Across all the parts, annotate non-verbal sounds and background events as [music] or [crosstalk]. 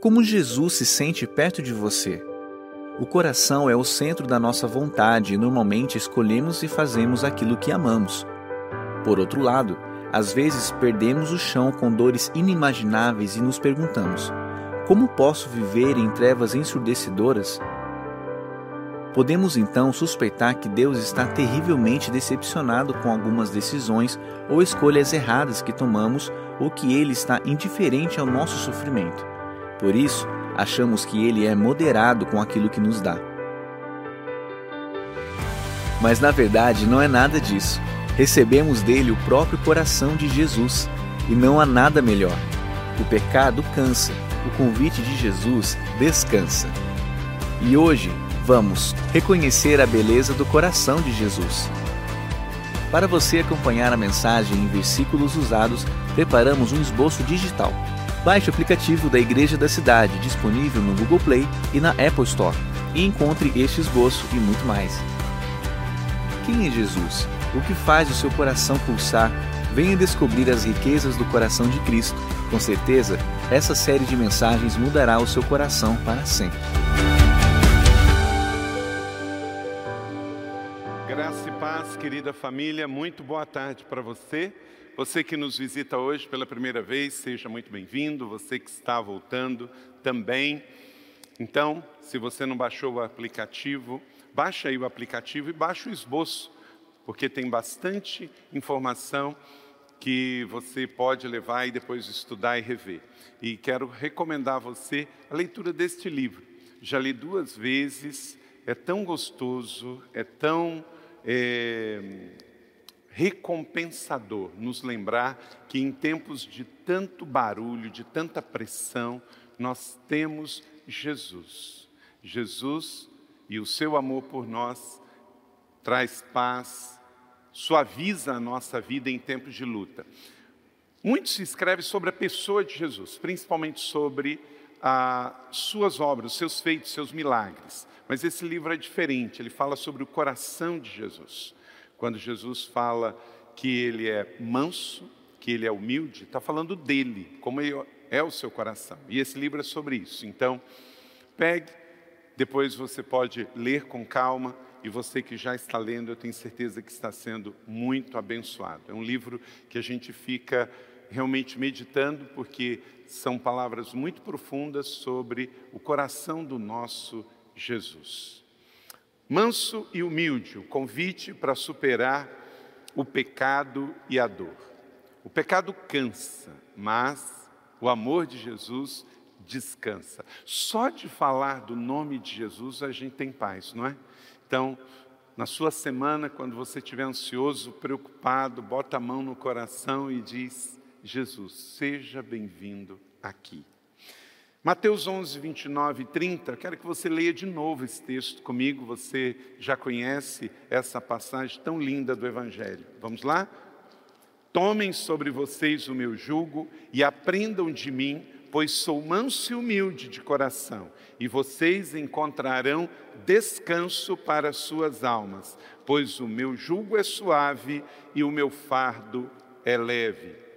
Como Jesus se sente perto de você? O coração é o centro da nossa vontade e normalmente escolhemos e fazemos aquilo que amamos. Por outro lado, às vezes perdemos o chão com dores inimagináveis e nos perguntamos: como posso viver em trevas ensurdecedoras? Podemos então suspeitar que Deus está terrivelmente decepcionado com algumas decisões ou escolhas erradas que tomamos ou que Ele está indiferente ao nosso sofrimento. Por isso, achamos que Ele é moderado com aquilo que nos dá. Mas na verdade não é nada disso. Recebemos dele o próprio coração de Jesus e não há nada melhor. O pecado cansa, o convite de Jesus descansa. E hoje vamos reconhecer a beleza do coração de Jesus. Para você acompanhar a mensagem em versículos usados, preparamos um esboço digital. Baixe o aplicativo da Igreja da Cidade, disponível no Google Play e na Apple Store, e encontre este esboço e muito mais. Quem é Jesus? O que faz o seu coração pulsar? Venha descobrir as riquezas do coração de Cristo. Com certeza, essa série de mensagens mudará o seu coração para sempre. Graça e paz, querida família, muito boa tarde para você. Você que nos visita hoje pela primeira vez, seja muito bem-vindo. Você que está voltando também. Então, se você não baixou o aplicativo, baixa aí o aplicativo e baixa o esboço, porque tem bastante informação que você pode levar e depois estudar e rever. E quero recomendar a você a leitura deste livro. Já li duas vezes, é tão gostoso, é tão é, recompensador nos lembrar que em tempos de tanto barulho, de tanta pressão, nós temos Jesus. Jesus e o seu amor por nós traz paz, suaviza a nossa vida em tempos de luta. Muito se escreve sobre a pessoa de Jesus, principalmente sobre as suas obras, seus feitos, seus milagres. Mas esse livro é diferente, ele fala sobre o coração de Jesus. Quando Jesus fala que ele é manso, que ele é humilde, está falando dele, como é o seu coração. E esse livro é sobre isso. Então, pegue, depois você pode ler com calma. E você que já está lendo, eu tenho certeza que está sendo muito abençoado. É um livro que a gente fica realmente meditando, porque são palavras muito profundas sobre o coração do nosso Jesus. Manso e humilde, o convite para superar o pecado e a dor. O pecado cansa, mas o amor de Jesus descansa. Só de falar do nome de Jesus a gente tem paz, não é? Então, na sua semana, quando você estiver ansioso, preocupado, bota a mão no coração e diz: Jesus, seja bem-vindo aqui. Mateus 11, 29 e 30, quero que você leia de novo esse texto comigo, você já conhece essa passagem tão linda do Evangelho. Vamos lá? Tomem sobre vocês o meu jugo e aprendam de mim, pois sou manso e humilde de coração, e vocês encontrarão descanso para suas almas, pois o meu jugo é suave e o meu fardo é leve.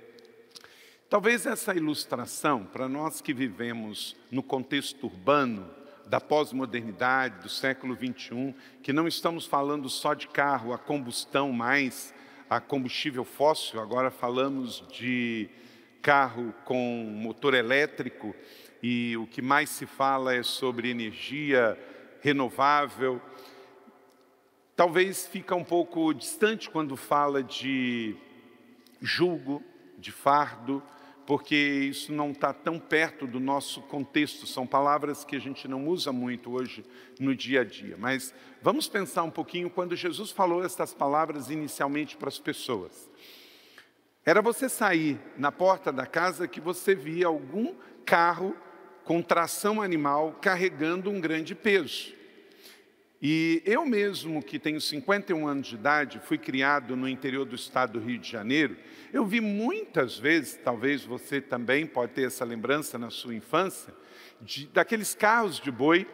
Talvez essa ilustração, para nós que vivemos no contexto urbano, da pós-modernidade, do século 21, que não estamos falando só de carro a combustão mais, a combustível fóssil, agora falamos de carro com motor elétrico e o que mais se fala é sobre energia renovável. Talvez fica um pouco distante quando fala de julgo, de fardo, porque isso não está tão perto do nosso contexto, são palavras que a gente não usa muito hoje no dia a dia. Mas vamos pensar um pouquinho quando Jesus falou essas palavras inicialmente para as pessoas. Era você sair na porta da casa que você via algum carro com tração animal carregando um grande peso. E eu mesmo, que tenho 51 anos de idade, fui criado no interior do estado do Rio de Janeiro, eu vi muitas vezes, talvez você também pode ter essa lembrança na sua infância, de, daqueles carros de boi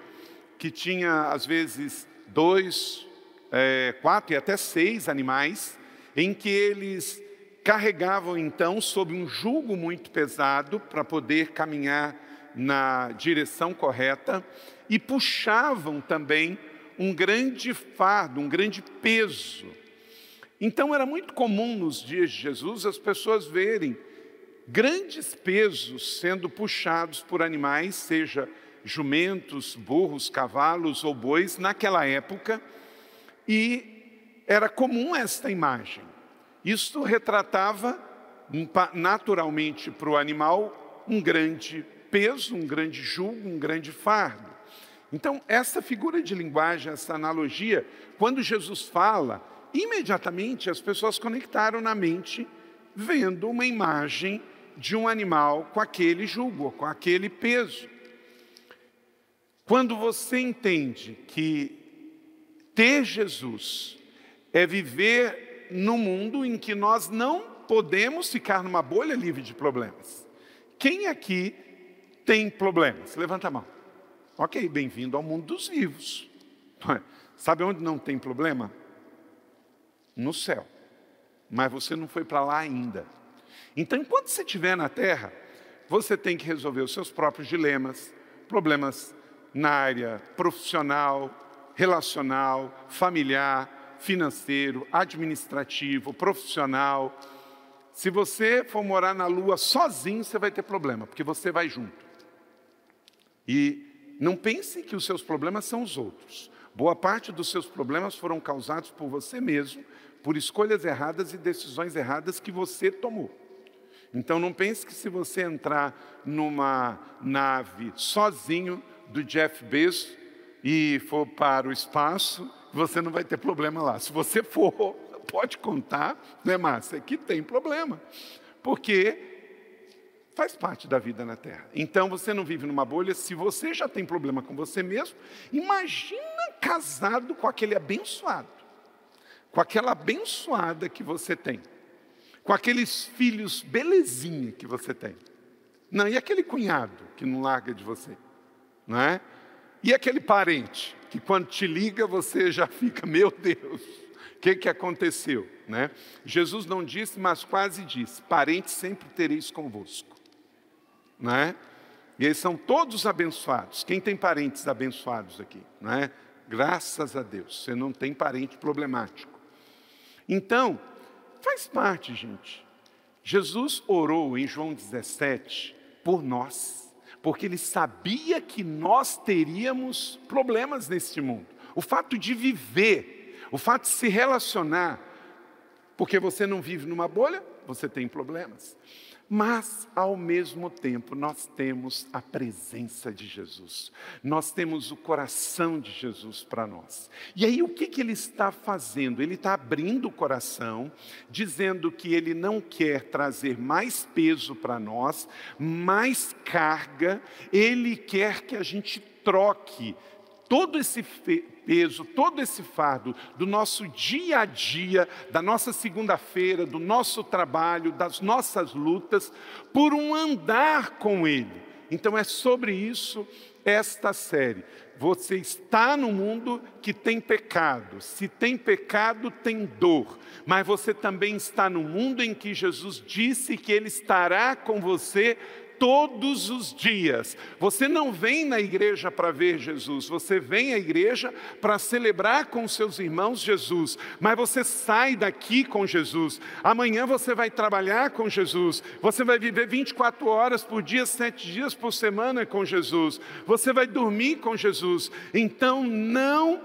que tinha, às vezes, dois, é, quatro e até seis animais, em que eles carregavam, então, sob um jugo muito pesado para poder caminhar na direção correta e puxavam também um grande fardo, um grande peso. Então era muito comum nos dias de Jesus as pessoas verem grandes pesos sendo puxados por animais, seja jumentos, burros, cavalos ou bois, naquela época, e era comum esta imagem. Isto retratava naturalmente para o animal um grande peso, um grande julgo, um grande fardo. Então, essa figura de linguagem, essa analogia, quando Jesus fala, imediatamente as pessoas conectaram na mente, vendo uma imagem de um animal com aquele jugo, com aquele peso. Quando você entende que ter Jesus é viver num mundo em que nós não podemos ficar numa bolha livre de problemas. Quem aqui tem problemas? Levanta a mão. Ok, bem-vindo ao mundo dos vivos. [laughs] Sabe onde não tem problema? No céu. Mas você não foi para lá ainda. Então, enquanto você estiver na terra, você tem que resolver os seus próprios dilemas, problemas na área profissional, relacional, familiar, financeiro, administrativo, profissional. Se você for morar na lua sozinho, você vai ter problema, porque você vai junto. E não pense que os seus problemas são os outros. Boa parte dos seus problemas foram causados por você mesmo, por escolhas erradas e decisões erradas que você tomou. Então não pense que se você entrar numa nave sozinho do Jeff Bezos e for para o espaço, você não vai ter problema lá. Se você for, [laughs] pode contar, né, Márcia, que tem problema. Porque Faz parte da vida na Terra. Então você não vive numa bolha. Se você já tem problema com você mesmo, imagina casado com aquele abençoado, com aquela abençoada que você tem, com aqueles filhos belezinha que você tem. Não, e aquele cunhado que não larga de você, não é? E aquele parente que quando te liga você já fica, meu Deus, o que, que aconteceu? Né? Jesus não disse, mas quase disse: parentes sempre tereis convosco não é? E eles são todos abençoados. Quem tem parentes abençoados aqui, não é? Graças a Deus, você não tem parente problemático. Então, faz parte, gente. Jesus orou em João 17 por nós, porque ele sabia que nós teríamos problemas neste mundo. O fato de viver, o fato de se relacionar, porque você não vive numa bolha, você tem problemas. Mas, ao mesmo tempo, nós temos a presença de Jesus, nós temos o coração de Jesus para nós. E aí, o que, que ele está fazendo? Ele está abrindo o coração, dizendo que ele não quer trazer mais peso para nós, mais carga, ele quer que a gente troque todo esse peso, todo esse fardo do nosso dia a dia, da nossa segunda-feira, do nosso trabalho, das nossas lutas, por um andar com Ele. Então é sobre isso esta série. Você está no mundo que tem pecado. Se tem pecado, tem dor. Mas você também está no mundo em que Jesus disse que Ele estará com você todos os dias. Você não vem na igreja para ver Jesus, você vem à igreja para celebrar com seus irmãos Jesus, mas você sai daqui com Jesus. Amanhã você vai trabalhar com Jesus, você vai viver 24 horas por dia, sete dias por semana com Jesus, você vai dormir com Jesus. Então não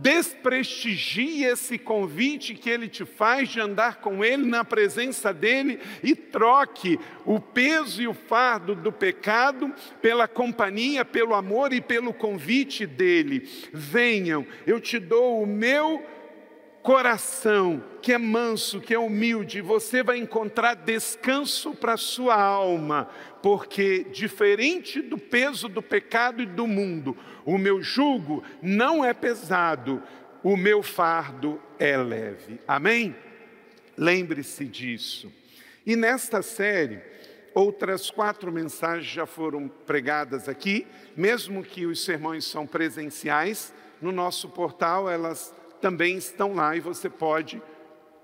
desprestigie esse convite que ele te faz de andar com ele na presença dele e troque o peso e o fardo do pecado pela companhia, pelo amor e pelo convite dele. Venham, eu te dou o meu coração que é manso, que é humilde, você vai encontrar descanso para a sua alma, porque diferente do peso do pecado e do mundo, o meu jugo não é pesado, o meu fardo é leve. Amém? Lembre-se disso. E nesta série, outras quatro mensagens já foram pregadas aqui, mesmo que os sermões são presenciais, no nosso portal elas também estão lá e você pode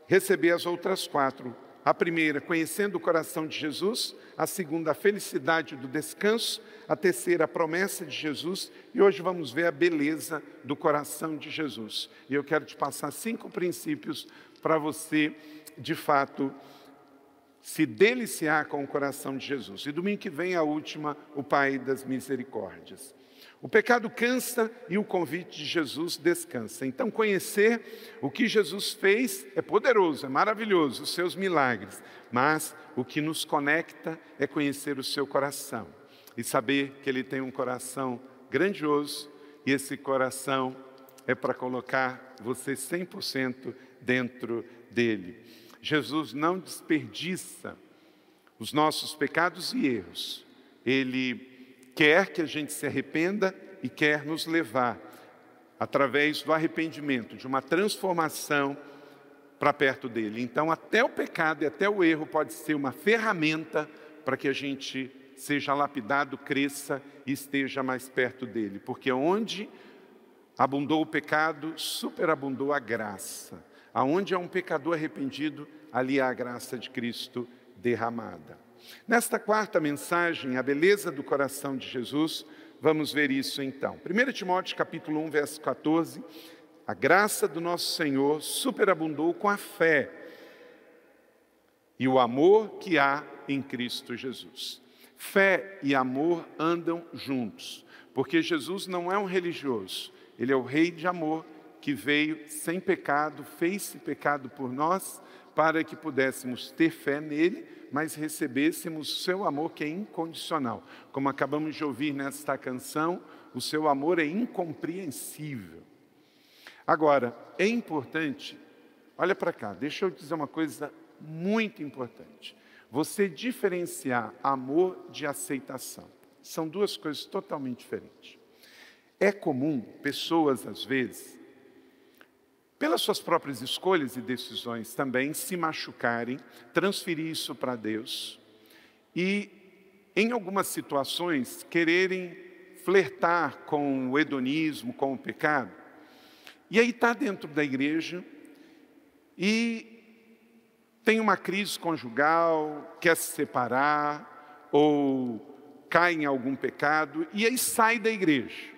receber as outras quatro A primeira, conhecendo o coração de Jesus. A segunda, a felicidade do descanso. A terceira, a promessa de Jesus. E hoje vamos ver a beleza do coração de Jesus. E eu quero te passar cinco princípios para você, de fato, se deliciar com o coração de Jesus. E domingo que vem, a última, o Pai das Misericórdias. O pecado cansa e o convite de Jesus descansa. Então, conhecer o que Jesus fez é poderoso, é maravilhoso, os seus milagres, mas o que nos conecta é conhecer o seu coração e saber que ele tem um coração grandioso e esse coração é para colocar você 100% dentro dele. Jesus não desperdiça os nossos pecados e erros, ele quer que a gente se arrependa e quer nos levar, através do arrependimento, de uma transformação para perto dele. Então, até o pecado e até o erro pode ser uma ferramenta para que a gente seja lapidado, cresça e esteja mais perto dele, porque onde abundou o pecado, superabundou a graça. Aonde há um pecador arrependido, ali há a graça de Cristo derramada. Nesta quarta mensagem, a beleza do coração de Jesus, vamos ver isso então. 1 Timóteo capítulo 1, verso 14, a graça do nosso Senhor superabundou com a fé e o amor que há em Cristo Jesus. Fé e amor andam juntos, porque Jesus não é um religioso, ele é o rei de amor que veio sem pecado, fez-se pecado por nós, para que pudéssemos ter fé nele mas recebêssemos o seu amor que é incondicional. Como acabamos de ouvir nesta canção, o seu amor é incompreensível. Agora, é importante, olha para cá, deixa eu dizer uma coisa muito importante. Você diferenciar amor de aceitação. São duas coisas totalmente diferentes. É comum pessoas, às vezes, pelas suas próprias escolhas e decisões também, se machucarem, transferir isso para Deus e, em algumas situações, quererem flertar com o hedonismo, com o pecado. E aí está dentro da igreja e tem uma crise conjugal, quer se separar ou cai em algum pecado e aí sai da igreja.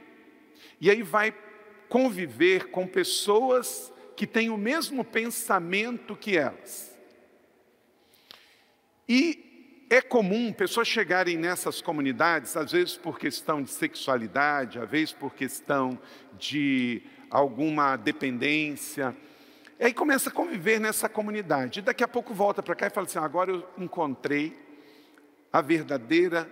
E aí vai conviver com pessoas que têm o mesmo pensamento que elas. E é comum pessoas chegarem nessas comunidades, às vezes por questão de sexualidade, às vezes por questão de alguma dependência, e aí começa a conviver nessa comunidade. E daqui a pouco volta para cá e fala assim: agora eu encontrei a verdadeira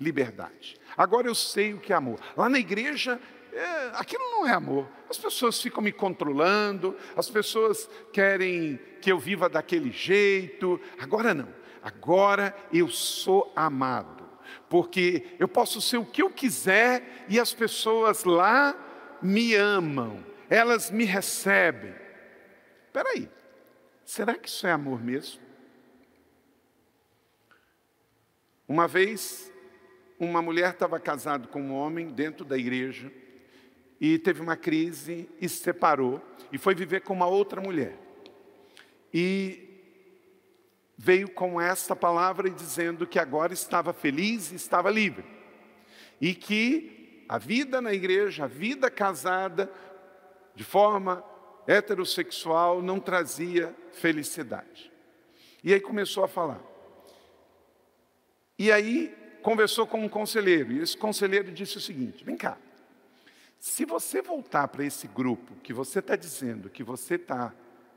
liberdade. Agora eu sei o que é amor. Lá na igreja é, aquilo não é amor. As pessoas ficam me controlando, as pessoas querem que eu viva daquele jeito. Agora não. Agora eu sou amado. Porque eu posso ser o que eu quiser e as pessoas lá me amam, elas me recebem. Espera aí, será que isso é amor mesmo? Uma vez, uma mulher estava casada com um homem dentro da igreja e teve uma crise e se separou e foi viver com uma outra mulher. E veio com essa palavra dizendo que agora estava feliz e estava livre. E que a vida na igreja, a vida casada, de forma heterossexual, não trazia felicidade. E aí começou a falar. E aí conversou com um conselheiro, e esse conselheiro disse o seguinte: vem cá, se você voltar para esse grupo que você está dizendo que você está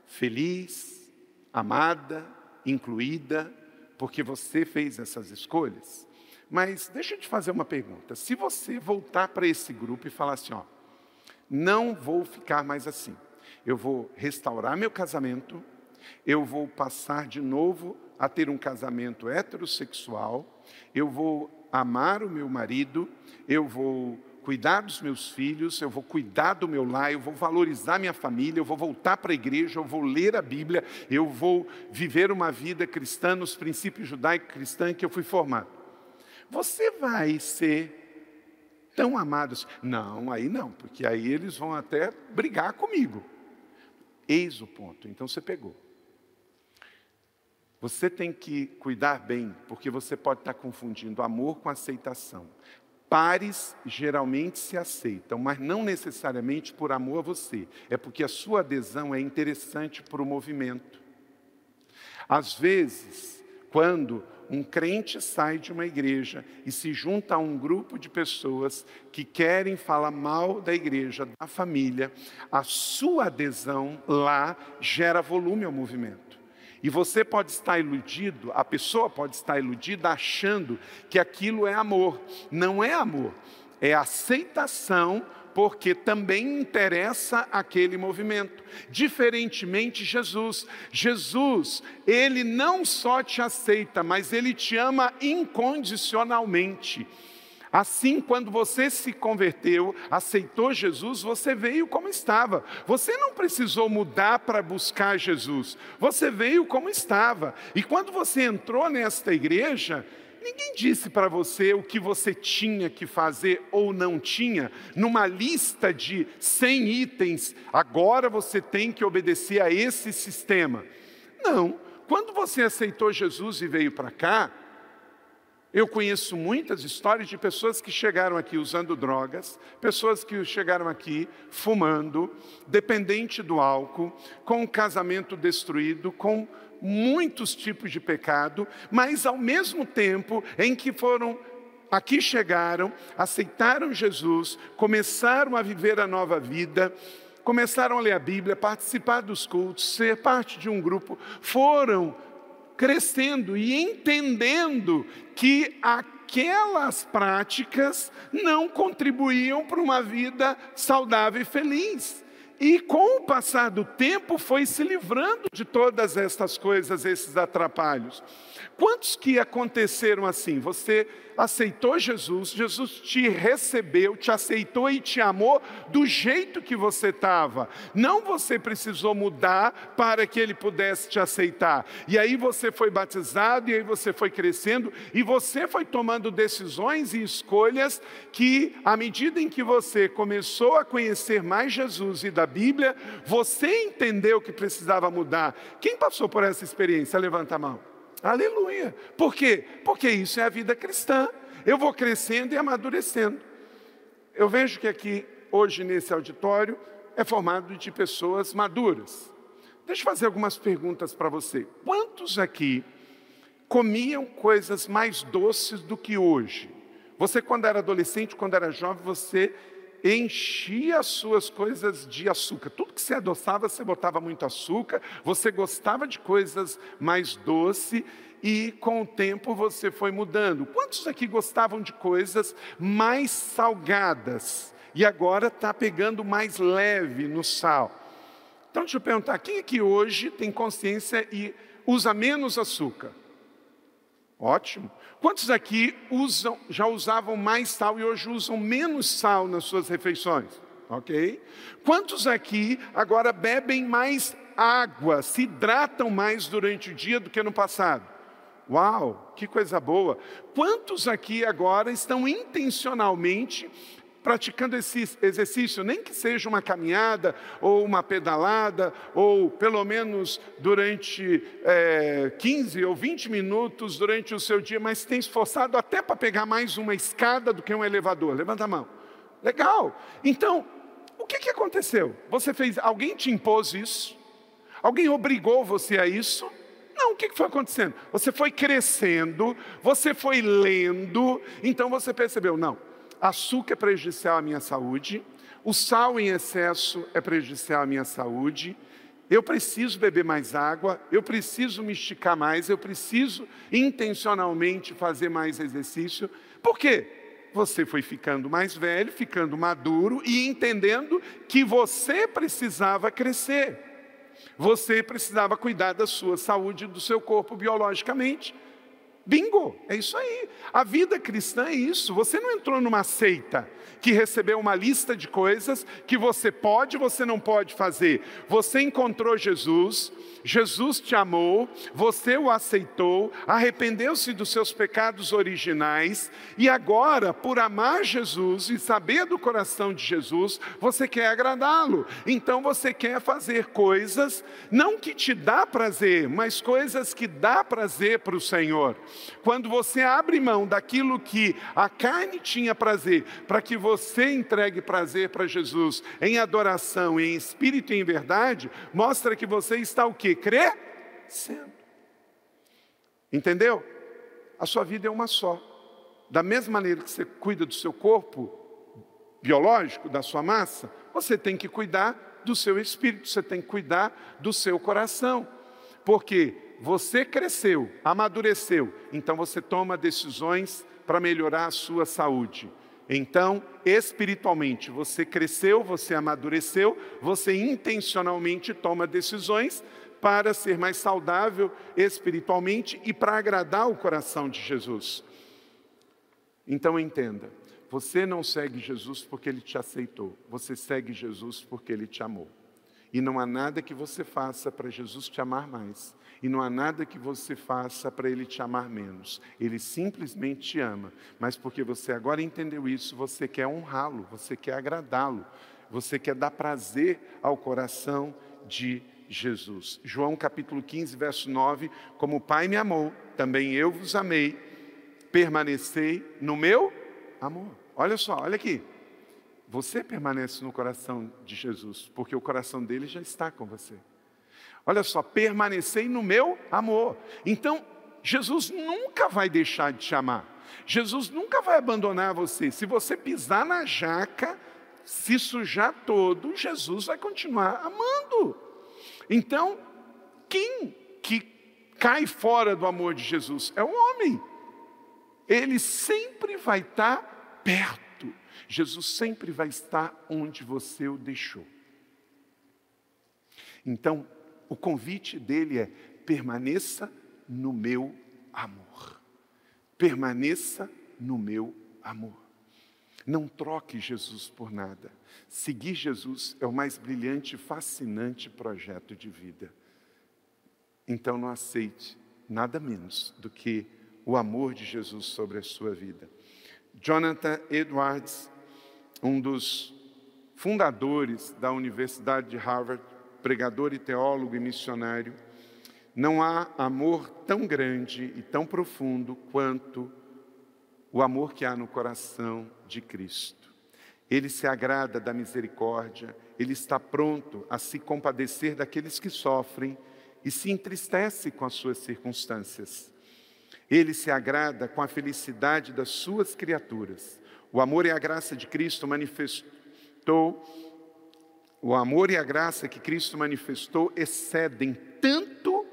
feliz, amada, incluída, porque você fez essas escolhas, mas deixa eu te fazer uma pergunta. Se você voltar para esse grupo e falar assim, ó, não vou ficar mais assim, eu vou restaurar meu casamento, eu vou passar de novo a ter um casamento heterossexual, eu vou amar o meu marido, eu vou cuidar dos meus filhos, eu vou cuidar do meu lar, eu vou valorizar minha família, eu vou voltar para a igreja, eu vou ler a Bíblia, eu vou viver uma vida cristã nos princípios judaico-cristã que eu fui formado. Você vai ser tão amado assim? Não, aí não, porque aí eles vão até brigar comigo. Eis o ponto. Então você pegou. Você tem que cuidar bem, porque você pode estar confundindo amor com aceitação. Pares geralmente se aceitam, mas não necessariamente por amor a você, é porque a sua adesão é interessante para o movimento. Às vezes, quando um crente sai de uma igreja e se junta a um grupo de pessoas que querem falar mal da igreja, da família, a sua adesão lá gera volume ao movimento. E você pode estar iludido, a pessoa pode estar iludida achando que aquilo é amor. Não é amor, é aceitação porque também interessa aquele movimento. Diferentemente Jesus, Jesus, ele não só te aceita, mas ele te ama incondicionalmente. Assim, quando você se converteu, aceitou Jesus, você veio como estava. Você não precisou mudar para buscar Jesus. Você veio como estava. E quando você entrou nesta igreja, ninguém disse para você o que você tinha que fazer ou não tinha, numa lista de 100 itens, agora você tem que obedecer a esse sistema. Não. Quando você aceitou Jesus e veio para cá, eu conheço muitas histórias de pessoas que chegaram aqui usando drogas, pessoas que chegaram aqui fumando, dependente do álcool, com o casamento destruído, com muitos tipos de pecado, mas ao mesmo tempo em que foram aqui chegaram, aceitaram Jesus, começaram a viver a nova vida, começaram a ler a Bíblia, participar dos cultos, ser parte de um grupo, foram crescendo e entendendo que aquelas práticas não contribuíam para uma vida saudável e feliz. E com o passar do tempo foi se livrando de todas estas coisas, esses atrapalhos. Quantos que aconteceram assim? Você aceitou Jesus, Jesus te recebeu, te aceitou e te amou do jeito que você estava. Não você precisou mudar para que ele pudesse te aceitar. E aí você foi batizado, e aí você foi crescendo, e você foi tomando decisões e escolhas que, à medida em que você começou a conhecer mais Jesus e da Bíblia, você entendeu que precisava mudar. Quem passou por essa experiência? Levanta a mão. Aleluia. Por quê? Porque isso é a vida cristã. Eu vou crescendo e amadurecendo. Eu vejo que aqui, hoje, nesse auditório, é formado de pessoas maduras. Deixa eu fazer algumas perguntas para você. Quantos aqui comiam coisas mais doces do que hoje? Você, quando era adolescente, quando era jovem, você enchia as suas coisas de açúcar. Tudo que você adoçava, você botava muito açúcar, você gostava de coisas mais doces e com o tempo você foi mudando. Quantos aqui gostavam de coisas mais salgadas e agora está pegando mais leve no sal? Então deixa eu perguntar, quem aqui hoje tem consciência e usa menos açúcar? Ótimo. Quantos aqui usam, já usavam mais sal e hoje usam menos sal nas suas refeições? Ok? Quantos aqui agora bebem mais água, se hidratam mais durante o dia do que no passado? Uau, que coisa boa! Quantos aqui agora estão intencionalmente praticando esse exercício, nem que seja uma caminhada ou uma pedalada, ou pelo menos durante é, 15 ou 20 minutos durante o seu dia, mas tem esforçado até para pegar mais uma escada do que um elevador. Levanta a mão. Legal. Então, o que, que aconteceu? Você fez, alguém te impôs isso? Alguém obrigou você a isso? Não, o que foi acontecendo? Você foi crescendo, você foi lendo, então você percebeu, não, açúcar é prejudicial à minha saúde, o sal em excesso é prejudicial à minha saúde, eu preciso beber mais água, eu preciso me esticar mais, eu preciso intencionalmente fazer mais exercício. Por quê? Você foi ficando mais velho, ficando maduro e entendendo que você precisava crescer. Você precisava cuidar da sua saúde, do seu corpo biologicamente. Bingo, é isso aí. A vida cristã é isso. Você não entrou numa seita que recebeu uma lista de coisas que você pode, você não pode fazer. Você encontrou Jesus, Jesus te amou, você o aceitou, arrependeu-se dos seus pecados originais e agora, por amar Jesus e saber do coração de Jesus, você quer agradá-lo. Então você quer fazer coisas não que te dá prazer, mas coisas que dá prazer para o Senhor. Quando você abre mão daquilo que a carne tinha prazer, para que você entregue prazer para Jesus em adoração, em espírito e em verdade, mostra que você está o que? Crescendo. Entendeu? A sua vida é uma só. Da mesma maneira que você cuida do seu corpo biológico, da sua massa, você tem que cuidar do seu espírito, você tem que cuidar do seu coração. Porque você cresceu, amadureceu, então você toma decisões para melhorar a sua saúde. Então, espiritualmente, você cresceu, você amadureceu, você intencionalmente toma decisões para ser mais saudável espiritualmente e para agradar o coração de Jesus. Então entenda, você não segue Jesus porque ele te aceitou, você segue Jesus porque ele te amou. E não há nada que você faça para Jesus te amar mais. E não há nada que você faça para Ele te amar menos. Ele simplesmente te ama. Mas porque você agora entendeu isso, você quer honrá-lo, você quer agradá-lo, você quer dar prazer ao coração de Jesus. João capítulo 15, verso 9: Como o Pai me amou, também eu vos amei, permanecei no meu amor. Olha só, olha aqui. Você permanece no coração de Jesus, porque o coração dele já está com você. Olha só, permanecei no meu amor. Então, Jesus nunca vai deixar de te amar. Jesus nunca vai abandonar você. Se você pisar na jaca, se sujar todo, Jesus vai continuar amando. Então, quem que cai fora do amor de Jesus? É o homem. Ele sempre vai estar perto. Jesus sempre vai estar onde você o deixou. Então, o convite dele é: permaneça no meu amor. Permaneça no meu amor. Não troque Jesus por nada. Seguir Jesus é o mais brilhante e fascinante projeto de vida. Então não aceite nada menos do que o amor de Jesus sobre a sua vida. Jonathan Edwards, um dos fundadores da Universidade de Harvard, pregador e teólogo e missionário, não há amor tão grande e tão profundo quanto o amor que há no coração de Cristo. Ele se agrada da misericórdia, ele está pronto a se compadecer daqueles que sofrem e se entristece com as suas circunstâncias. Ele se agrada com a felicidade das suas criaturas. O amor e a graça de Cristo manifestou o amor e a graça que Cristo manifestou excedem tanto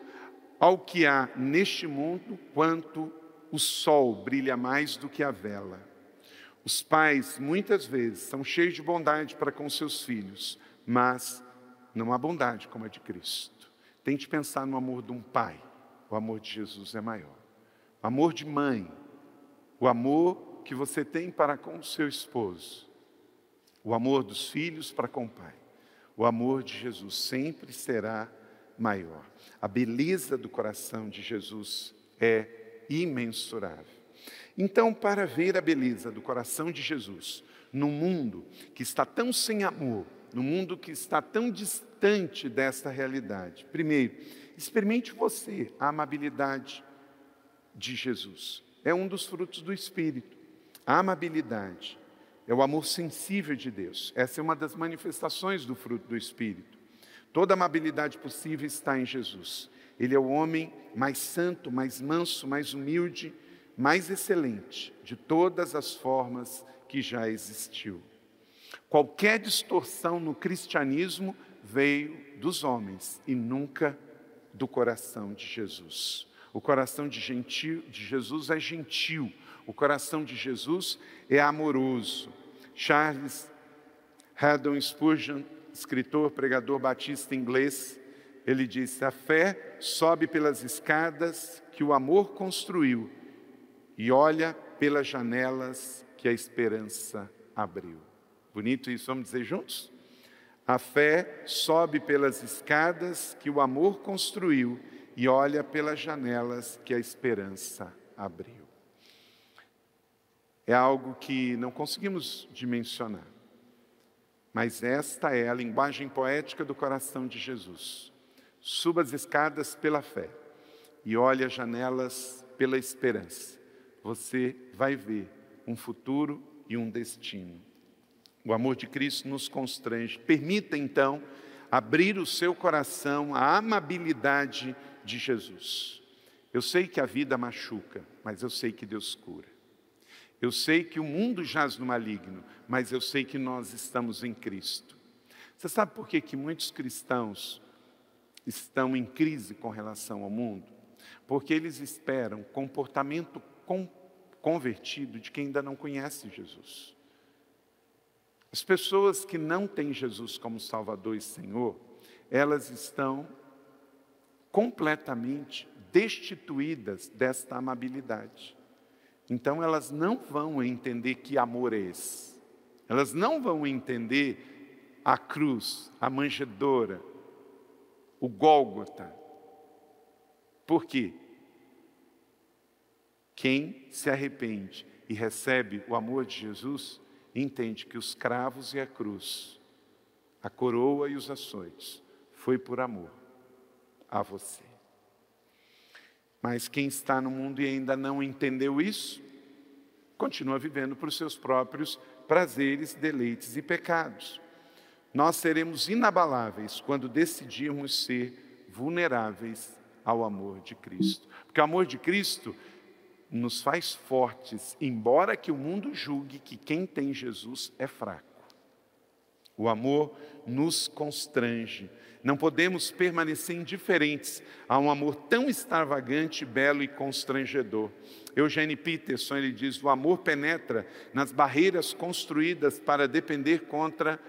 ao que há neste mundo quanto o sol brilha mais do que a vela. Os pais, muitas vezes, são cheios de bondade para com seus filhos, mas não há bondade como a de Cristo. Tente pensar no amor de um pai. O amor de Jesus é maior. Amor de mãe. O amor que você tem para com o seu esposo. O amor dos filhos para com o pai o amor de Jesus sempre será maior. A beleza do coração de Jesus é imensurável. Então, para ver a beleza do coração de Jesus no mundo que está tão sem amor, no mundo que está tão distante desta realidade, primeiro, experimente você a amabilidade de Jesus. É um dos frutos do Espírito. A amabilidade é o amor sensível de Deus. Essa é uma das manifestações do fruto do Espírito. Toda amabilidade possível está em Jesus. Ele é o homem mais santo, mais manso, mais humilde, mais excelente de todas as formas que já existiu. Qualquer distorção no cristianismo veio dos homens e nunca do coração de Jesus. O coração de, gentil, de Jesus é gentil, o coração de Jesus é amoroso. Charles Haddon Spurgeon, escritor, pregador batista inglês, ele disse: A fé sobe pelas escadas que o amor construiu e olha pelas janelas que a esperança abriu. Bonito isso, vamos dizer juntos? A fé sobe pelas escadas que o amor construiu e olha pelas janelas que a esperança abriu. É algo que não conseguimos dimensionar, mas esta é a linguagem poética do coração de Jesus. Suba as escadas pela fé e olhe as janelas pela esperança. Você vai ver um futuro e um destino. O amor de Cristo nos constrange. Permita então abrir o seu coração à amabilidade de Jesus. Eu sei que a vida machuca, mas eu sei que Deus cura. Eu sei que o mundo jaz no maligno, mas eu sei que nós estamos em Cristo. Você sabe por que, que muitos cristãos estão em crise com relação ao mundo? Porque eles esperam comportamento convertido de quem ainda não conhece Jesus. As pessoas que não têm Jesus como Salvador e Senhor, elas estão completamente destituídas desta amabilidade. Então elas não vão entender que amor é esse. Elas não vão entender a cruz, a manjedoura, o Gólgota. Por quê? Quem se arrepende e recebe o amor de Jesus entende que os cravos e a cruz, a coroa e os açoites, foi por amor a você. Mas quem está no mundo e ainda não entendeu isso, continua vivendo por seus próprios prazeres, deleites e pecados. Nós seremos inabaláveis quando decidirmos ser vulneráveis ao amor de Cristo. Porque o amor de Cristo nos faz fortes, embora que o mundo julgue que quem tem Jesus é fraco. O amor nos constrange. Não podemos permanecer indiferentes a um amor tão extravagante, belo e constrangedor. Eugênio Peterson ele diz: o amor penetra nas barreiras construídas para depender contra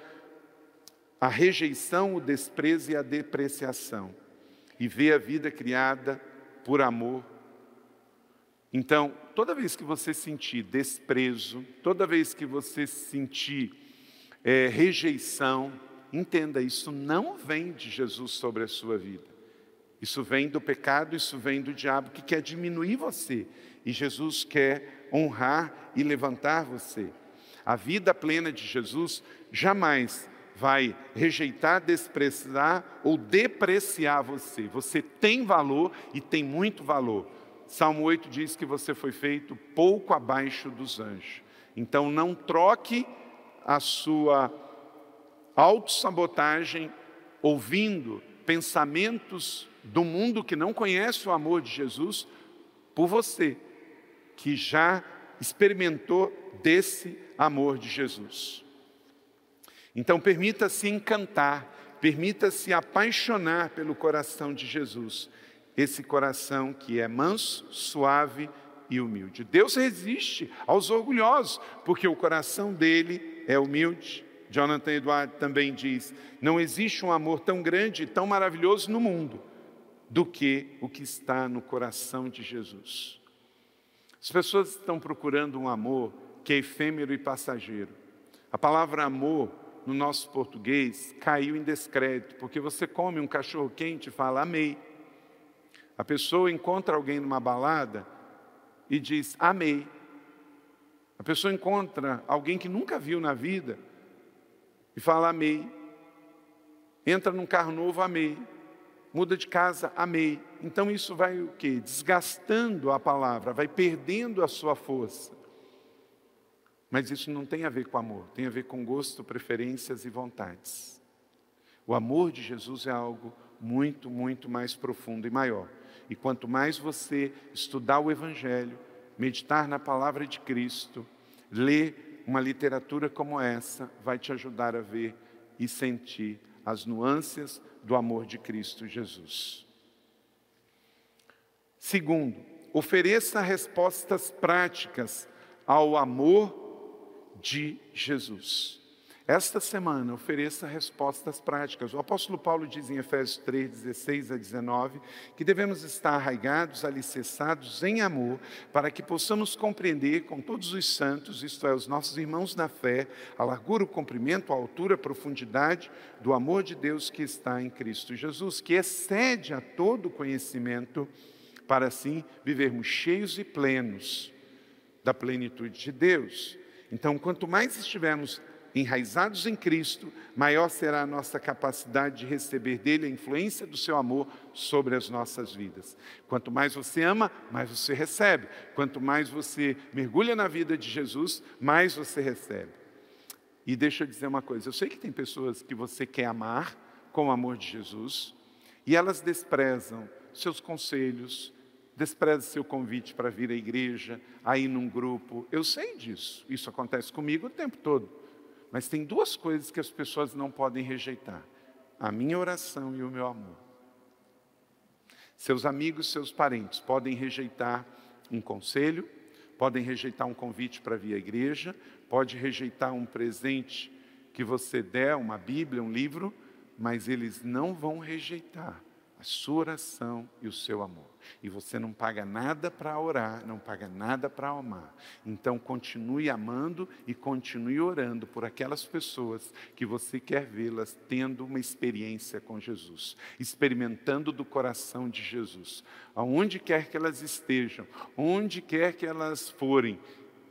a rejeição, o desprezo e a depreciação, e vê a vida criada por amor então, toda vez que você sentir desprezo, toda vez que você sentir é, rejeição, entenda, isso não vem de Jesus sobre a sua vida. Isso vem do pecado, isso vem do diabo que quer diminuir você. E Jesus quer honrar e levantar você. A vida plena de Jesus jamais vai rejeitar, desprezar ou depreciar você. Você tem valor e tem muito valor. Salmo 8 diz que você foi feito pouco abaixo dos anjos. Então não troque a sua autossabotagem ouvindo pensamentos do mundo que não conhece o amor de Jesus por você, que já experimentou desse amor de Jesus. Então permita-se encantar, permita-se apaixonar pelo coração de Jesus esse coração que é manso, suave e humilde. Deus resiste aos orgulhosos, porque o coração dele é humilde. Jonathan Edward também diz: não existe um amor tão grande e tão maravilhoso no mundo do que o que está no coração de Jesus. As pessoas estão procurando um amor que é efêmero e passageiro. A palavra amor no nosso português caiu em descrédito, porque você come um cachorro quente e fala amei. A pessoa encontra alguém numa balada e diz: Amei. A pessoa encontra alguém que nunca viu na vida e fala: Amei. Entra num carro novo, amei. Muda de casa, amei. Então isso vai o quê? Desgastando a palavra, vai perdendo a sua força. Mas isso não tem a ver com amor, tem a ver com gosto, preferências e vontades. O amor de Jesus é algo muito, muito mais profundo e maior. E quanto mais você estudar o Evangelho, meditar na palavra de Cristo, ler uma literatura como essa, vai te ajudar a ver e sentir as nuances do amor de Cristo Jesus. Segundo, ofereça respostas práticas ao amor de Jesus. Esta semana ofereça respostas práticas. O apóstolo Paulo diz em Efésios 3, 16 a 19, que devemos estar arraigados, alicerçados em amor, para que possamos compreender com todos os santos, isto é, os nossos irmãos na fé, a largura, o comprimento, a altura, a profundidade do amor de Deus que está em Cristo Jesus, que excede a todo conhecimento, para assim vivermos cheios e plenos da plenitude de Deus. Então, quanto mais estivermos enraizados em Cristo, maior será a nossa capacidade de receber dele a influência do seu amor sobre as nossas vidas. Quanto mais você ama, mais você recebe. Quanto mais você mergulha na vida de Jesus, mais você recebe. E deixa eu dizer uma coisa: eu sei que tem pessoas que você quer amar com o amor de Jesus e elas desprezam seus conselhos, desprezam seu convite para vir à igreja, a ir num grupo. Eu sei disso, isso acontece comigo o tempo todo. Mas tem duas coisas que as pessoas não podem rejeitar: a minha oração e o meu amor. Seus amigos, seus parentes podem rejeitar um conselho, podem rejeitar um convite para vir à igreja, pode rejeitar um presente que você der, uma Bíblia, um livro, mas eles não vão rejeitar a sua oração e o seu amor. E você não paga nada para orar, não paga nada para amar. Então continue amando e continue orando por aquelas pessoas que você quer vê-las tendo uma experiência com Jesus, experimentando do coração de Jesus. Aonde quer que elas estejam, onde quer que elas forem,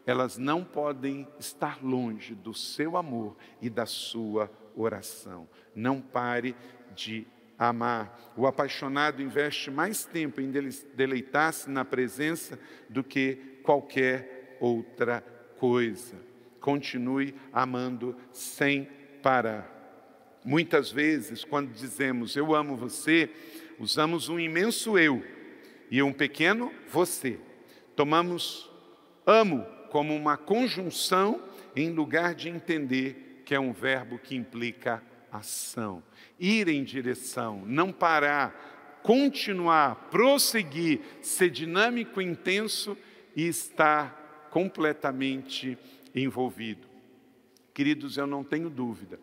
elas não podem estar longe do seu amor e da sua oração. Não pare de amar. O apaixonado investe mais tempo em deleitar-se na presença do que qualquer outra coisa. Continue amando sem parar. Muitas vezes, quando dizemos eu amo você, usamos um imenso eu e um pequeno você. Tomamos amo como uma conjunção em lugar de entender que é um verbo que implica ação ir em direção, não parar, continuar, prosseguir, ser dinâmico, intenso e estar completamente envolvido. Queridos, eu não tenho dúvida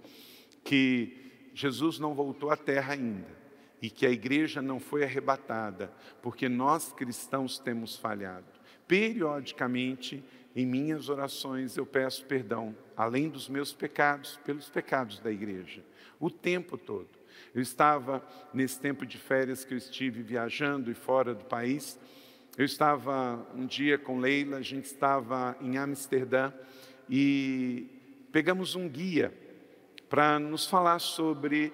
que Jesus não voltou à terra ainda e que a igreja não foi arrebatada, porque nós cristãos temos falhado. Periodicamente, em minhas orações, eu peço perdão, além dos meus pecados, pelos pecados da igreja o tempo todo. Eu estava, nesse tempo de férias que eu estive viajando e fora do país, eu estava um dia com Leila, a gente estava em Amsterdã e pegamos um guia para nos falar sobre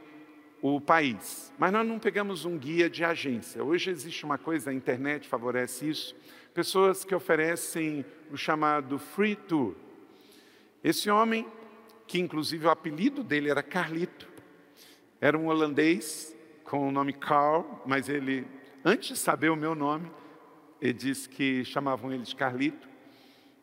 o país. Mas nós não pegamos um guia de agência. Hoje existe uma coisa, a internet favorece isso, pessoas que oferecem o chamado free tour. Esse homem, que inclusive o apelido dele era Carlito, era um holandês com o nome Carl, mas ele, antes de saber o meu nome, ele disse que chamavam ele de Carlito,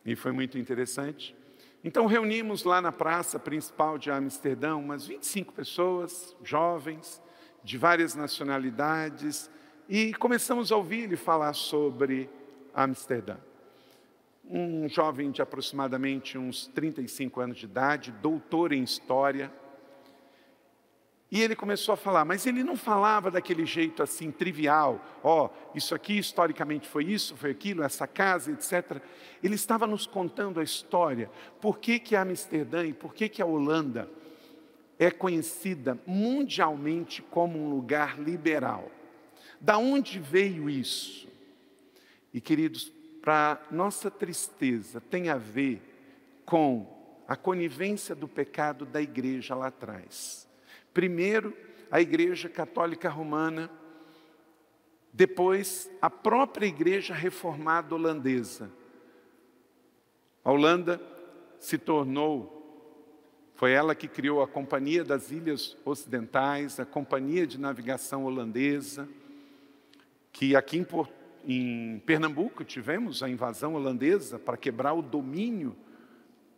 e foi muito interessante. Então reunimos lá na praça principal de Amsterdã umas 25 pessoas, jovens, de várias nacionalidades, e começamos a ouvir ele falar sobre Amsterdã. Um jovem de aproximadamente uns 35 anos de idade, doutor em história, e ele começou a falar, mas ele não falava daquele jeito assim trivial, ó, oh, isso aqui historicamente foi isso, foi aquilo, essa casa, etc. Ele estava nos contando a história, por que, que Amsterdã e por que, que a Holanda é conhecida mundialmente como um lugar liberal. Da onde veio isso? E queridos, para nossa tristeza, tem a ver com a conivência do pecado da igreja lá atrás. Primeiro, a Igreja Católica Romana, depois, a própria Igreja Reformada Holandesa. A Holanda se tornou, foi ela que criou a Companhia das Ilhas Ocidentais, a Companhia de Navegação Holandesa, que aqui em, em Pernambuco tivemos a invasão holandesa para quebrar o domínio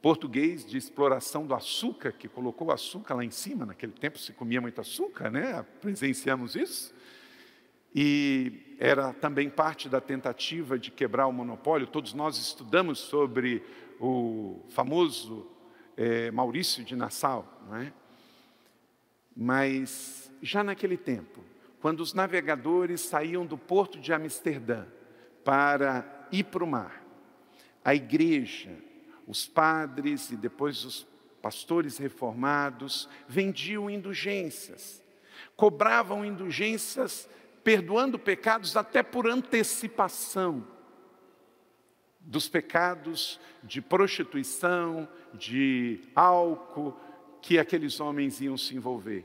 português de exploração do açúcar, que colocou o açúcar lá em cima, naquele tempo se comia muito açúcar, né? presenciamos isso. E era também parte da tentativa de quebrar o monopólio. Todos nós estudamos sobre o famoso é, Maurício de Nassau, não é? Mas já naquele tempo, quando os navegadores saíam do porto de Amsterdã para ir para o mar, a igreja, os padres e depois os pastores reformados vendiam indulgências, cobravam indulgências perdoando pecados até por antecipação dos pecados de prostituição, de álcool que aqueles homens iam se envolver.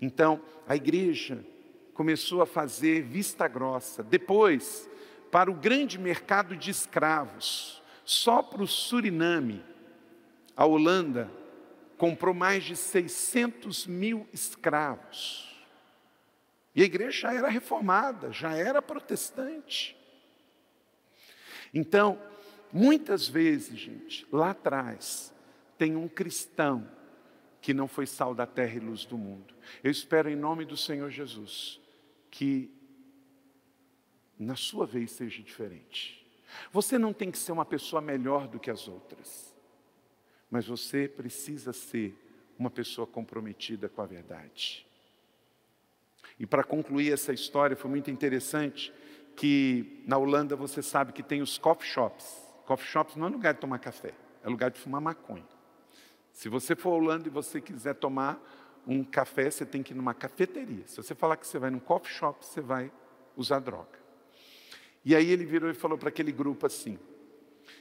Então, a igreja começou a fazer vista grossa. Depois, para o grande mercado de escravos, só para o Suriname, a Holanda comprou mais de 600 mil escravos. E a igreja já era reformada, já era protestante. Então, muitas vezes, gente, lá atrás, tem um cristão que não foi sal da terra e luz do mundo. Eu espero, em nome do Senhor Jesus, que na sua vez seja diferente. Você não tem que ser uma pessoa melhor do que as outras, mas você precisa ser uma pessoa comprometida com a verdade. E para concluir essa história, foi muito interessante que na Holanda você sabe que tem os coffee shops. Coffee shops não é lugar de tomar café, é lugar de fumar maconha. Se você for à Holanda e você quiser tomar um café, você tem que ir numa cafeteria. Se você falar que você vai num coffee shop, você vai usar droga. E aí ele virou e falou para aquele grupo assim: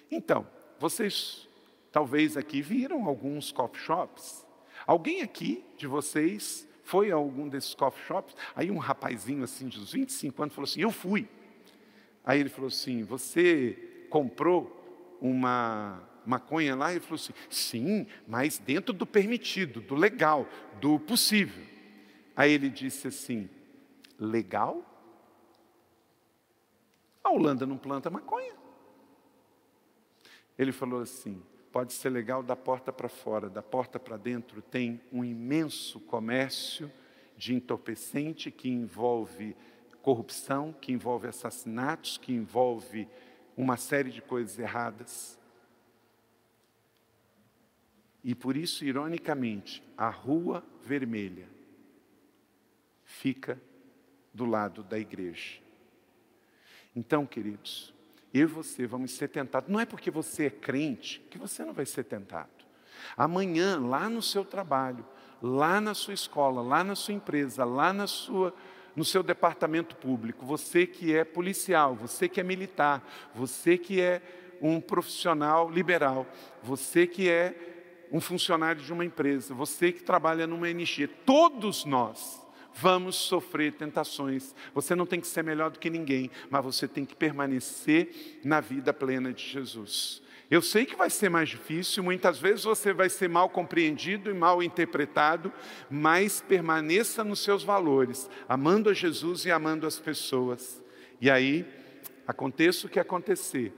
Então, vocês talvez aqui viram alguns coffee shops? Alguém aqui de vocês foi a algum desses coffee shops? Aí um rapazinho assim de uns 25 anos falou assim: Eu fui. Aí ele falou assim: Você comprou uma maconha lá? Ele falou assim: Sim, mas dentro do permitido, do legal, do possível. Aí ele disse assim: Legal? A Holanda não planta maconha. Ele falou assim: pode ser legal da porta para fora, da porta para dentro tem um imenso comércio de entorpecente que envolve corrupção, que envolve assassinatos, que envolve uma série de coisas erradas. E por isso, ironicamente, a Rua Vermelha fica do lado da igreja. Então, queridos, eu e você vamos ser tentados. Não é porque você é crente que você não vai ser tentado. Amanhã, lá no seu trabalho, lá na sua escola, lá na sua empresa, lá na sua, no seu departamento público, você que é policial, você que é militar, você que é um profissional liberal, você que é um funcionário de uma empresa, você que trabalha numa NG, todos nós vamos sofrer tentações. Você não tem que ser melhor do que ninguém, mas você tem que permanecer na vida plena de Jesus. Eu sei que vai ser mais difícil, muitas vezes você vai ser mal compreendido e mal interpretado, mas permaneça nos seus valores, amando a Jesus e amando as pessoas. E aí, aconteça o que acontecer,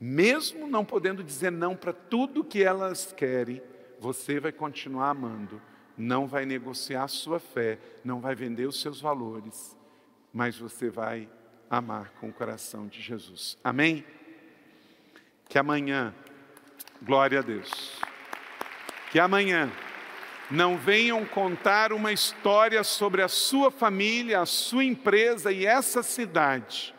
mesmo não podendo dizer não para tudo que elas querem, você vai continuar amando não vai negociar a sua fé, não vai vender os seus valores, mas você vai amar com o coração de Jesus. Amém? Que amanhã, glória a Deus, que amanhã não venham contar uma história sobre a sua família, a sua empresa e essa cidade,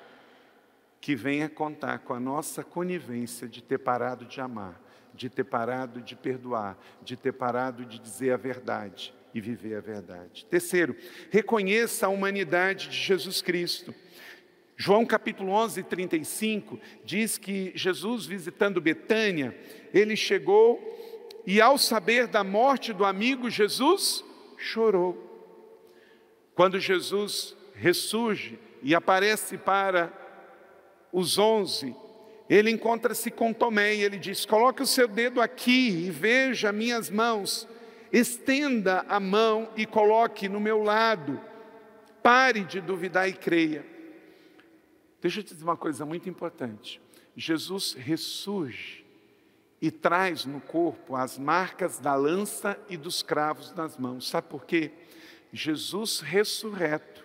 que venha contar com a nossa conivência de ter parado de amar de ter parado de perdoar, de ter parado de dizer a verdade e viver a verdade. Terceiro, reconheça a humanidade de Jesus Cristo. João capítulo 11, 35 diz que Jesus, visitando Betânia, ele chegou e, ao saber da morte do amigo, Jesus chorou. Quando Jesus ressurge e aparece para os onze, ele encontra-se com Tomé e ele diz: Coloque o seu dedo aqui e veja minhas mãos. Estenda a mão e coloque no meu lado. Pare de duvidar e creia. Deixa eu te dizer uma coisa muito importante. Jesus ressurge e traz no corpo as marcas da lança e dos cravos nas mãos. Sabe por quê? Jesus ressurreto,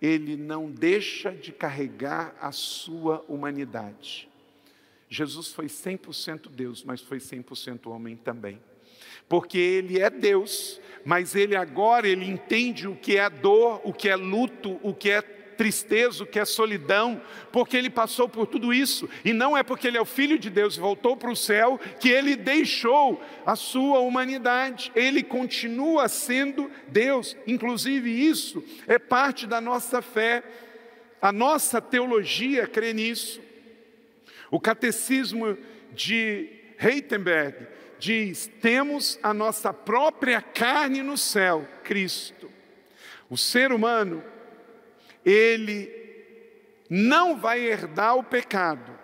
ele não deixa de carregar a sua humanidade. Jesus foi 100% Deus, mas foi 100% homem também. Porque ele é Deus, mas ele agora ele entende o que é dor, o que é luto, o que é tristeza, o que é solidão, porque ele passou por tudo isso, e não é porque ele é o filho de Deus e voltou para o céu que ele deixou a sua humanidade. Ele continua sendo Deus. Inclusive isso é parte da nossa fé. A nossa teologia crê nisso. O catecismo de Heitenberg diz: temos a nossa própria carne no céu, Cristo. O ser humano, ele não vai herdar o pecado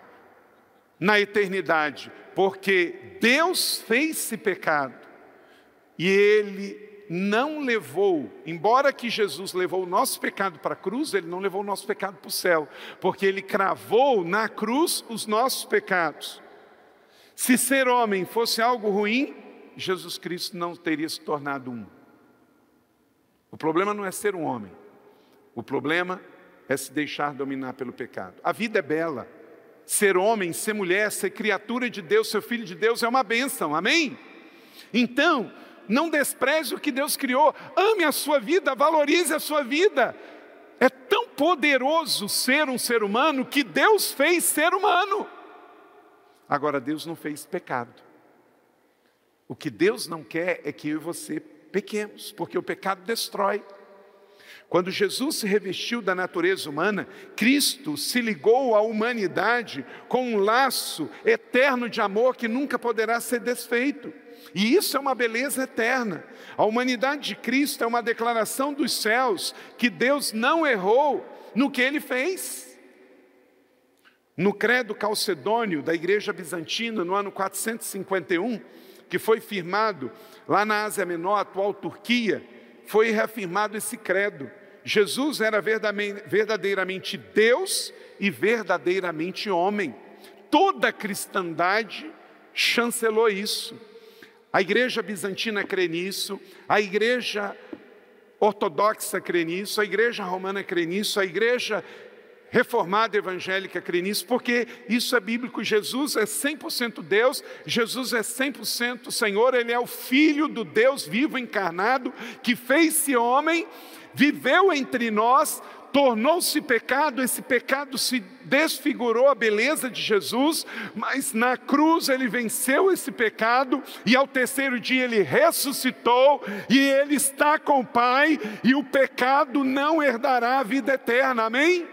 na eternidade, porque Deus fez esse pecado e ele não levou, embora que Jesus levou o nosso pecado para a cruz, ele não levou o nosso pecado para o céu, porque ele cravou na cruz os nossos pecados. Se ser homem fosse algo ruim, Jesus Cristo não teria se tornado um. O problema não é ser um homem, o problema é se deixar dominar pelo pecado. A vida é bela. Ser homem, ser mulher, ser criatura de Deus, ser filho de Deus é uma bênção, amém? Então, não despreze o que Deus criou, ame a sua vida, valorize a sua vida. É tão poderoso ser um ser humano que Deus fez ser humano. Agora, Deus não fez pecado. O que Deus não quer é que eu e você pequemos, porque o pecado destrói. Quando Jesus se revestiu da natureza humana, Cristo se ligou à humanidade com um laço eterno de amor que nunca poderá ser desfeito. E isso é uma beleza eterna. A humanidade de Cristo é uma declaração dos céus que Deus não errou no que ele fez. No credo calcedônio da igreja bizantina, no ano 451, que foi firmado lá na Ásia Menor, atual Turquia, foi reafirmado esse credo. Jesus era verdadeiramente Deus e verdadeiramente homem. Toda a cristandade chancelou isso. A igreja bizantina crê nisso, a igreja ortodoxa crê nisso, a igreja romana crê nisso, a igreja reformada evangélica crê nisso, porque isso é bíblico. Jesus é 100% Deus, Jesus é 100% Senhor, Ele é o Filho do Deus vivo encarnado, que fez-se homem, viveu entre nós, tornou-se pecado, esse pecado se desfigurou a beleza de Jesus, mas na cruz ele venceu esse pecado e ao terceiro dia ele ressuscitou e ele está com o Pai e o pecado não herdará a vida eterna. Amém?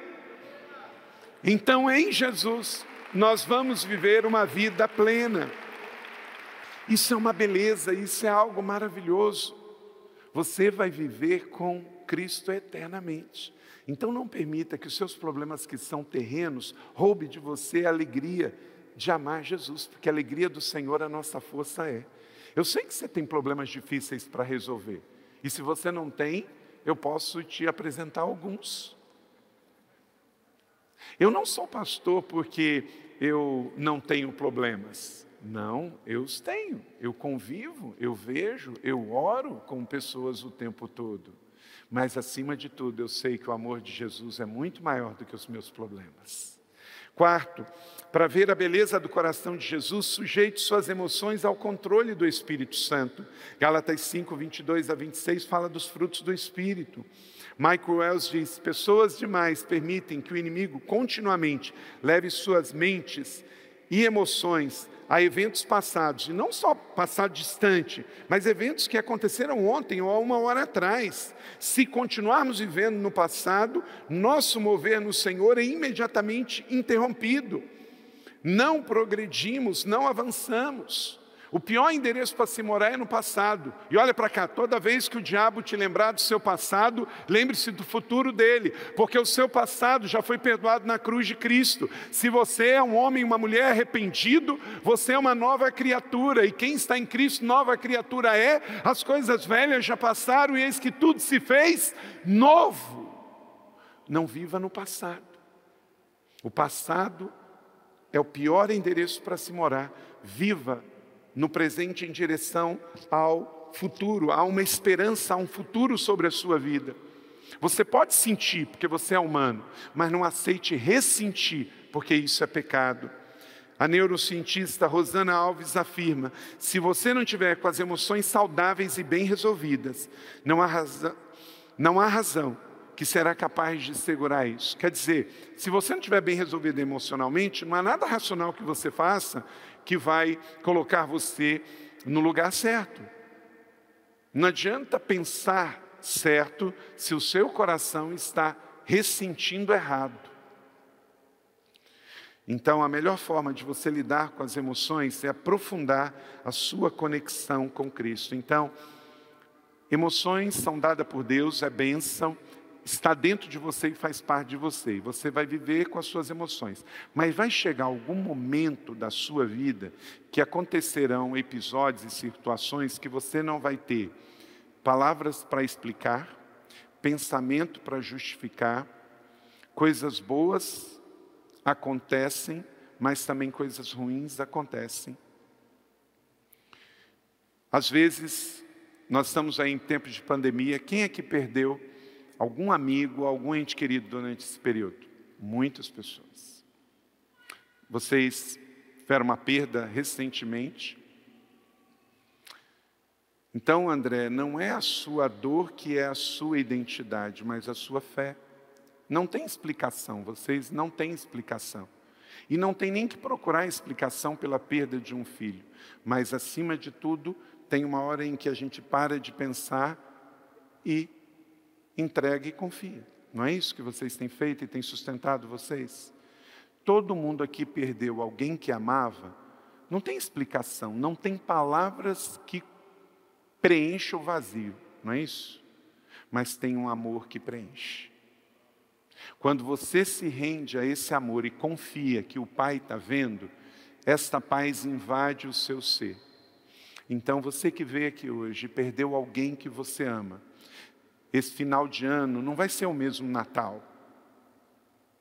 Então em Jesus nós vamos viver uma vida plena. Isso é uma beleza, isso é algo maravilhoso. Você vai viver com Cristo eternamente. Então não permita que os seus problemas que são terrenos roube de você a alegria de amar Jesus, porque a alegria do Senhor a nossa força é. Eu sei que você tem problemas difíceis para resolver. E se você não tem, eu posso te apresentar alguns. Eu não sou pastor porque eu não tenho problemas. Não, eu os tenho. Eu convivo, eu vejo, eu oro com pessoas o tempo todo. Mas acima de tudo, eu sei que o amor de Jesus é muito maior do que os meus problemas. Quarto, para ver a beleza do coração de Jesus, sujeite suas emoções ao controle do Espírito Santo. Gálatas 5, 22 a 26 fala dos frutos do Espírito. Michael Wells diz: pessoas demais permitem que o inimigo continuamente leve suas mentes e emoções a eventos passados, e não só passado distante, mas eventos que aconteceram ontem ou há uma hora atrás. Se continuarmos vivendo no passado, nosso mover no Senhor é imediatamente interrompido. Não progredimos, não avançamos. O pior endereço para se morar é no passado. E olha para cá, toda vez que o diabo te lembrar do seu passado, lembre-se do futuro dele, porque o seu passado já foi perdoado na cruz de Cristo. Se você é um homem, uma mulher arrependido, você é uma nova criatura, e quem está em Cristo, nova criatura é. As coisas velhas já passaram e eis que tudo se fez novo. Não viva no passado. O passado é o pior endereço para se morar. Viva no presente em direção ao futuro, há uma esperança, há um futuro sobre a sua vida. Você pode sentir, porque você é humano, mas não aceite ressentir, porque isso é pecado. A neurocientista Rosana Alves afirma: se você não tiver com as emoções saudáveis e bem resolvidas, não há razão, não há razão que será capaz de segurar isso. Quer dizer, se você não estiver bem resolvido emocionalmente, não há nada racional que você faça que vai colocar você no lugar certo. Não adianta pensar certo se o seu coração está ressentindo errado. Então, a melhor forma de você lidar com as emoções é aprofundar a sua conexão com Cristo. Então, emoções são dadas por Deus, é bênção, está dentro de você e faz parte de você. E você vai viver com as suas emoções. Mas vai chegar algum momento da sua vida que acontecerão episódios e situações que você não vai ter palavras para explicar, pensamento para justificar, coisas boas acontecem, mas também coisas ruins acontecem. Às vezes, nós estamos aí em tempos de pandemia, quem é que perdeu algum amigo, algum ente querido durante esse período? Muitas pessoas. Vocês tiveram uma perda recentemente. Então, André, não é a sua dor que é a sua identidade, mas a sua fé. Não tem explicação, vocês não têm explicação. E não tem nem que procurar explicação pela perda de um filho. Mas, acima de tudo, tem uma hora em que a gente para de pensar e entrega e confia. Não é isso que vocês têm feito e têm sustentado vocês? Todo mundo aqui perdeu alguém que amava, não tem explicação, não tem palavras que preencham o vazio, não é isso? Mas tem um amor que preenche. Quando você se rende a esse amor e confia que o Pai está vendo, esta paz invade o seu ser. Então, você que veio aqui hoje e perdeu alguém que você ama, esse final de ano não vai ser o mesmo Natal.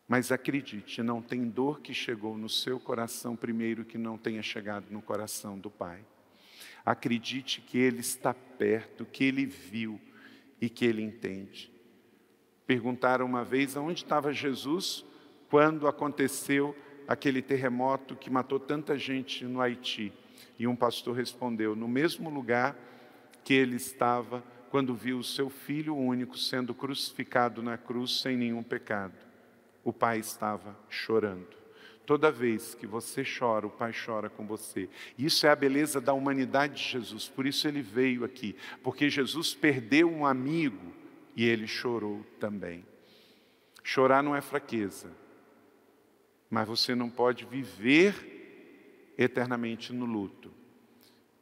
Mas acredite, não tem dor que chegou no seu coração primeiro que não tenha chegado no coração do Pai. Acredite que Ele está perto, que Ele viu e que Ele entende. Perguntaram uma vez aonde estava Jesus quando aconteceu aquele terremoto que matou tanta gente no Haiti. E um pastor respondeu: no mesmo lugar que ele estava quando viu o seu filho único sendo crucificado na cruz sem nenhum pecado. O pai estava chorando. Toda vez que você chora, o Pai chora com você. Isso é a beleza da humanidade de Jesus, por isso ele veio aqui, porque Jesus perdeu um amigo e ele chorou também. Chorar não é fraqueza, mas você não pode viver eternamente no luto,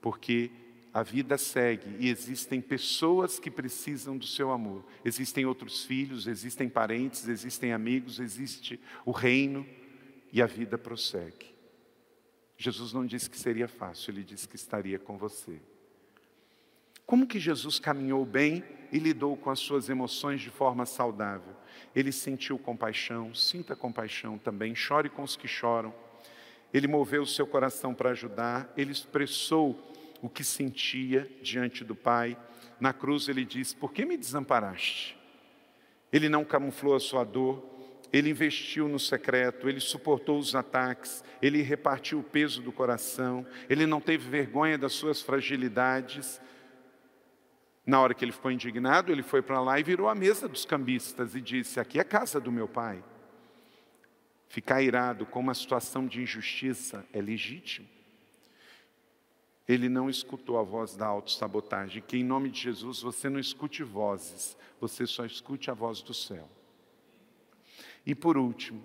porque a vida segue e existem pessoas que precisam do seu amor. Existem outros filhos, existem parentes, existem amigos, existe o reino e a vida prossegue. Jesus não disse que seria fácil, ele disse que estaria com você. Como que Jesus caminhou bem e lidou com as suas emoções de forma saudável? Ele sentiu compaixão, sinta compaixão também, chore com os que choram. Ele moveu o seu coração para ajudar, ele expressou o que sentia diante do Pai. Na cruz ele diz: Por que me desamparaste? Ele não camuflou a sua dor, ele investiu no secreto, ele suportou os ataques, ele repartiu o peso do coração, ele não teve vergonha das suas fragilidades, na hora que ele ficou indignado, ele foi para lá e virou a mesa dos cambistas e disse: Aqui é a casa do meu pai. Ficar irado com uma situação de injustiça é legítimo. Ele não escutou a voz da autossabotagem, que em nome de Jesus você não escute vozes, você só escute a voz do céu. E por último,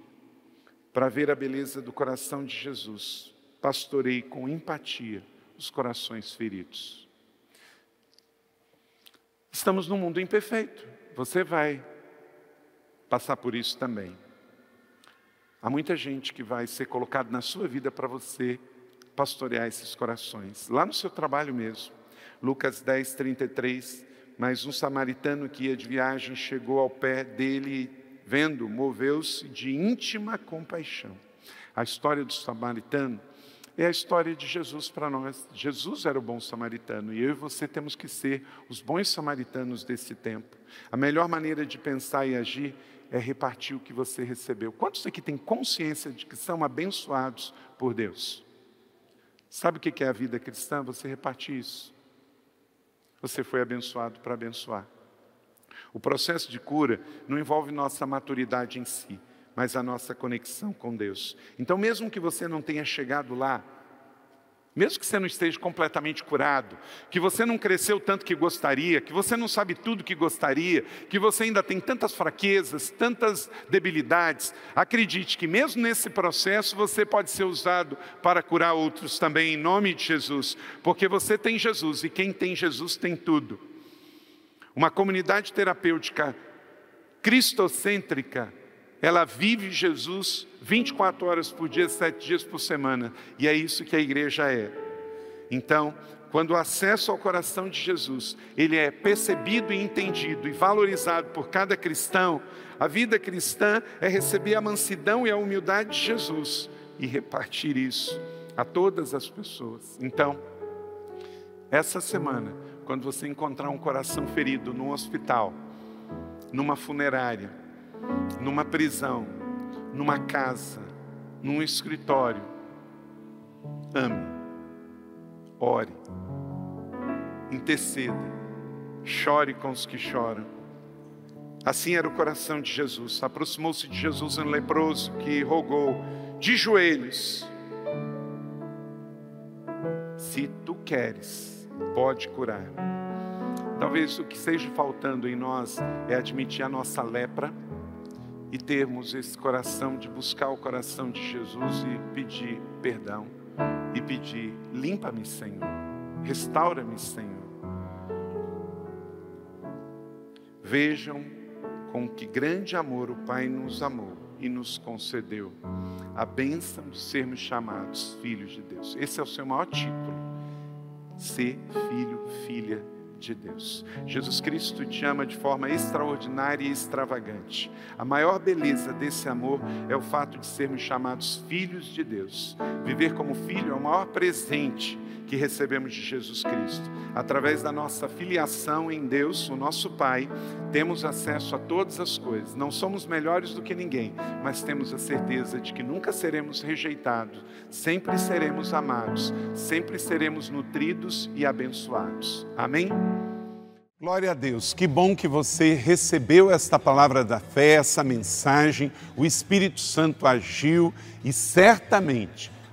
para ver a beleza do coração de Jesus, pastorei com empatia os corações feridos. Estamos num mundo imperfeito. Você vai passar por isso também. Há muita gente que vai ser colocado na sua vida para você pastorear esses corações. Lá no seu trabalho mesmo. Lucas 10, 33. Mas um samaritano que ia de viagem chegou ao pé dele, vendo, moveu-se de íntima compaixão. A história do samaritano é a história de Jesus para nós. Jesus era o bom samaritano e eu e você temos que ser os bons samaritanos desse tempo. A melhor maneira de pensar e agir é repartir o que você recebeu. Quantos aqui têm consciência de que são abençoados por Deus? Sabe o que é a vida cristã? Você repartir isso. Você foi abençoado para abençoar. O processo de cura não envolve nossa maturidade em si, mas a nossa conexão com Deus. Então, mesmo que você não tenha chegado lá, mesmo que você não esteja completamente curado, que você não cresceu tanto que gostaria, que você não sabe tudo que gostaria, que você ainda tem tantas fraquezas, tantas debilidades, acredite que mesmo nesse processo você pode ser usado para curar outros também, em nome de Jesus, porque você tem Jesus e quem tem Jesus tem tudo. Uma comunidade terapêutica cristocêntrica ela vive Jesus 24 horas por dia, sete dias por semana. E é isso que a igreja é. Então, quando o acesso ao coração de Jesus, ele é percebido e entendido e valorizado por cada cristão, a vida cristã é receber a mansidão e a humildade de Jesus e repartir isso a todas as pessoas. Então, essa semana, quando você encontrar um coração ferido num hospital, numa funerária, numa prisão, numa casa, num escritório. Ame, ore, interceda, chore com os que choram. Assim era o coração de Jesus. Aproximou-se de Jesus um leproso que rogou de joelhos: Se tu queres, pode curar. Talvez o que esteja faltando em nós é admitir a nossa lepra e termos esse coração de buscar o coração de Jesus e pedir perdão e pedir: limpa-me, Senhor, restaura-me, Senhor. Vejam com que grande amor o Pai nos amou e nos concedeu a bênção de sermos chamados filhos de Deus. Esse é o seu maior título: ser filho, filha de Deus. Jesus Cristo te ama de forma extraordinária e extravagante. A maior beleza desse amor é o fato de sermos chamados filhos de Deus. Viver como filho é o maior presente que recebemos de Jesus Cristo. Através da nossa filiação em Deus, o nosso Pai, temos acesso a todas as coisas. Não somos melhores do que ninguém, mas temos a certeza de que nunca seremos rejeitados, sempre seremos amados, sempre seremos nutridos e abençoados. Amém? Glória a Deus, que bom que você recebeu esta palavra da fé, essa mensagem, o Espírito Santo agiu e certamente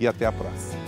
e até a próxima.